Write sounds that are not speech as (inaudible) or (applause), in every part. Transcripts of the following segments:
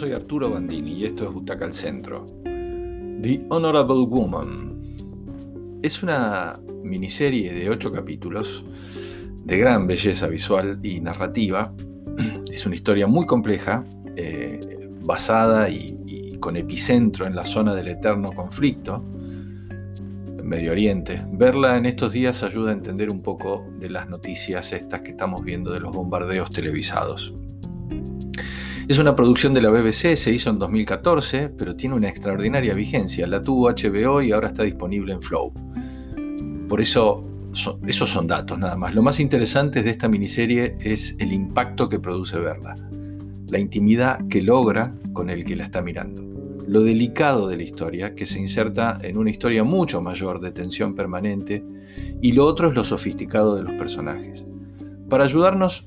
soy Arturo Bandini y esto es Butaca al Centro. The Honorable Woman es una miniserie de ocho capítulos de gran belleza visual y narrativa. (clears throat) Es una historia muy compleja, eh, basada y, y, con epicentro en la zona del eterno conflicto, Medio Oriente. Verla en estos días ayuda a entender un poco de las noticias estas que estamos viendo de los bombardeos televisados. Es una producción de la BBC, se hizo en 2014, pero tiene una extraordinaria vigencia. La tuvo HBO y ahora está disponible en Flow. Por eso, esos son datos nada más. Lo más interesante de esta miniserie es el impacto que produce verla, la intimidad que logra con el que la está mirando, lo delicado de la historia, que se inserta en una historia mucho mayor de tensión permanente, y lo otro es lo sofisticado de los personajes. Para ayudarnos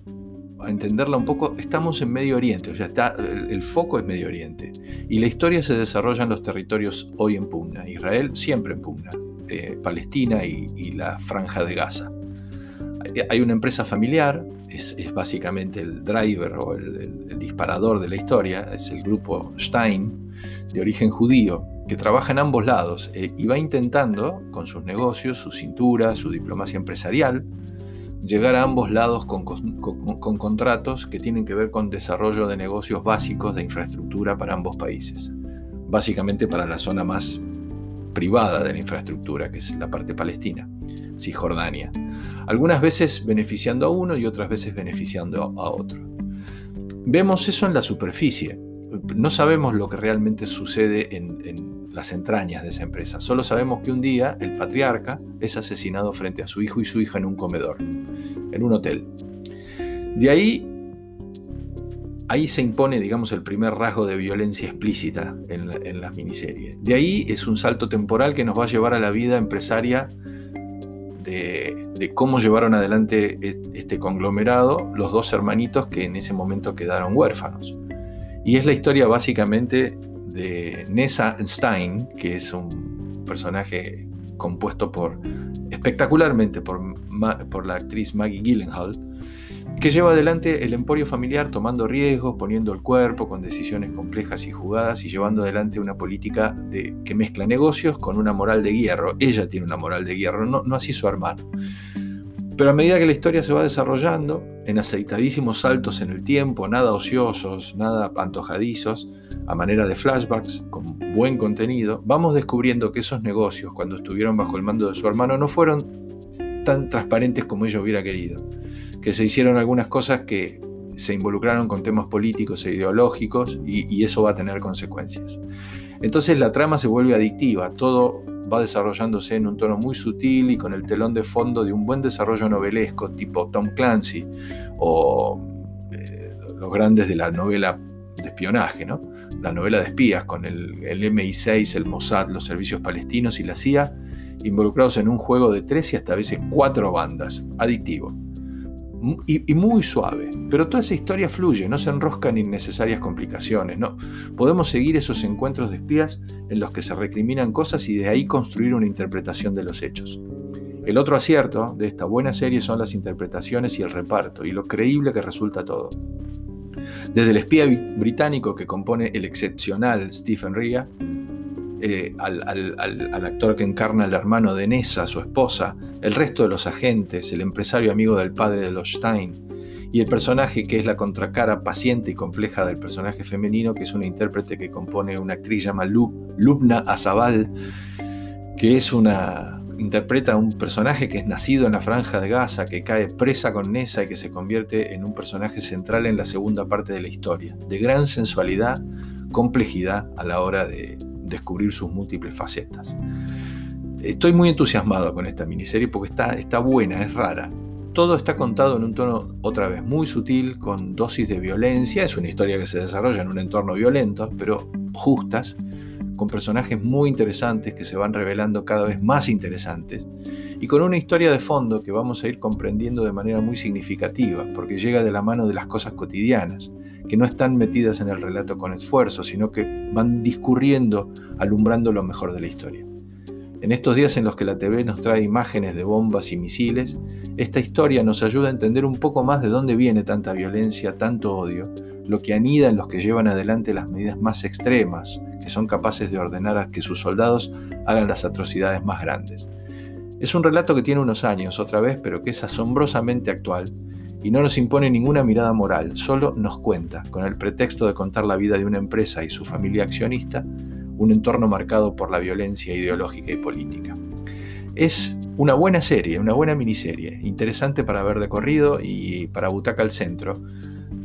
a entenderla un poco, estamos en Medio Oriente, o sea, está, el, foco es Medio Oriente. Y la historia se desarrolla en los territorios hoy en pugna. Israel siempre en pugna, eh, Palestina y, la franja de Gaza. Hay una empresa familiar, es, básicamente el driver o el, disparador de la historia, es el grupo Stein, de origen judío, que trabaja en ambos lados eh, y va intentando, con sus negocios, su cintura, su diplomacia empresarial, llegar a ambos lados con, contratos que tienen que ver con desarrollo de negocios básicos de infraestructura para ambos países. Básicamente para la zona más privada de la infraestructura, que es la parte palestina, Cisjordania. Algunas veces beneficiando a uno y otras veces beneficiando a otro. Vemos eso en la superficie. No sabemos lo que realmente sucede en las entrañas de esa empresa. Solo sabemos que un día el patriarca es asesinado frente a su hijo y su hija en un comedor, en un hotel. De ahí, ahí se impone, digamos, el primer rasgo de violencia explícita en la, en miniserie. De ahí es un salto temporal que nos va a llevar a la vida empresaria de, cómo llevaron adelante este conglomerado los dos hermanitos que en ese momento quedaron huérfanos. Y es la historia básicamente de Nessa Stein, que es un personaje compuesto por espectacularmente por, por la actriz Maggie Gyllenhaal, que lleva adelante el emporio familiar tomando riesgos, poniendo el cuerpo con decisiones complejas y jugadas y llevando adelante una política de, que mezcla negocios con una moral de hierro. Ella tiene una moral de hierro, no, no así su hermano. Pero a medida que la historia se va desarrollando, en aceitadísimos saltos en el tiempo, nada ociosos, nada antojadizos, a manera de flashbacks, con buen contenido, vamos descubriendo que esos negocios, cuando estuvieron bajo el mando de su hermano, no fueron tan transparentes como ella hubiera querido, que se hicieron algunas cosas que se involucraron con temas políticos e ideológicos y eso va a tener consecuencias. Entonces la trama se vuelve adictiva, todo va desarrollándose en un tono muy sutil y con el telón de fondo de un buen desarrollo novelesco tipo Tom Clancy o eh, los grandes de la novela de espionaje, ¿no? la novela de espías con el, el MI6, el Mossad, los servicios palestinos y la CIA involucrados en un juego de tres y hasta a veces cuatro bandas, adictivo y, muy suave. Pero toda esa historia fluye, no se enroscan innecesarias complicaciones. No. Podemos seguir esos encuentros de espías en los que se recriminan cosas y de ahí construir una interpretación de los hechos. El otro acierto de esta buena serie son las interpretaciones y el reparto, y lo creíble que resulta todo. Desde el espía británico que compone el excepcional Stephen Rea, eh, al, actor que encarna al hermano de Nessa, su esposa, el resto de los agentes, el empresario amigo del padre de los Stein, y el personaje que es la contracara paciente y compleja del personaje femenino, que es una intérprete que compone una actriz llamada Lubna Azabal, que es una interpreta un personaje que es nacido en la franja de Gaza, que cae presa con Nessa y que se convierte en un personaje central en la segunda parte de la historia, de gran sensualidad, complejidad a la hora de, descubrir sus múltiples facetas. Estoy muy entusiasmado con esta miniserie porque está, está buena, es rara. Todo está contado en un tono otra vez muy sutil, con dosis de violencia. Es una historia que se desarrolla en un entorno violento, pero justas, con personajes muy interesantes que se van revelando cada vez más interesantes y con una historia de fondo que vamos a ir comprendiendo de manera muy significativa, porque llega de la mano de las cosas cotidianas, que no están metidas en el relato con esfuerzo, sino que van discurriendo, alumbrando lo mejor de la historia. En estos días en los que la TV nos trae imágenes de bombas y misiles, esta historia nos ayuda a entender un poco más de dónde viene tanta violencia, tanto odio, lo que anida en los que llevan adelante las medidas más extremas, que son capaces de ordenar a que sus soldados hagan las atrocidades más grandes. Es un relato que tiene unos años otra vez, pero que es asombrosamente actual y no nos impone ninguna mirada moral, solo nos cuenta, con el pretexto de contar la vida de una empresa y su familia accionista, un entorno marcado por la violencia ideológica y política. Es una buena serie, una buena miniserie, interesante para ver de corrido y para butaca al centro.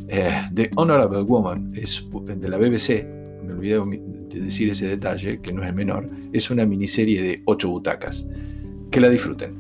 Eh, The Honorable Woman es de la BBC, me olvidé de decir ese detalle, que no es menor, es una miniserie de ocho butacas. Que la disfruten.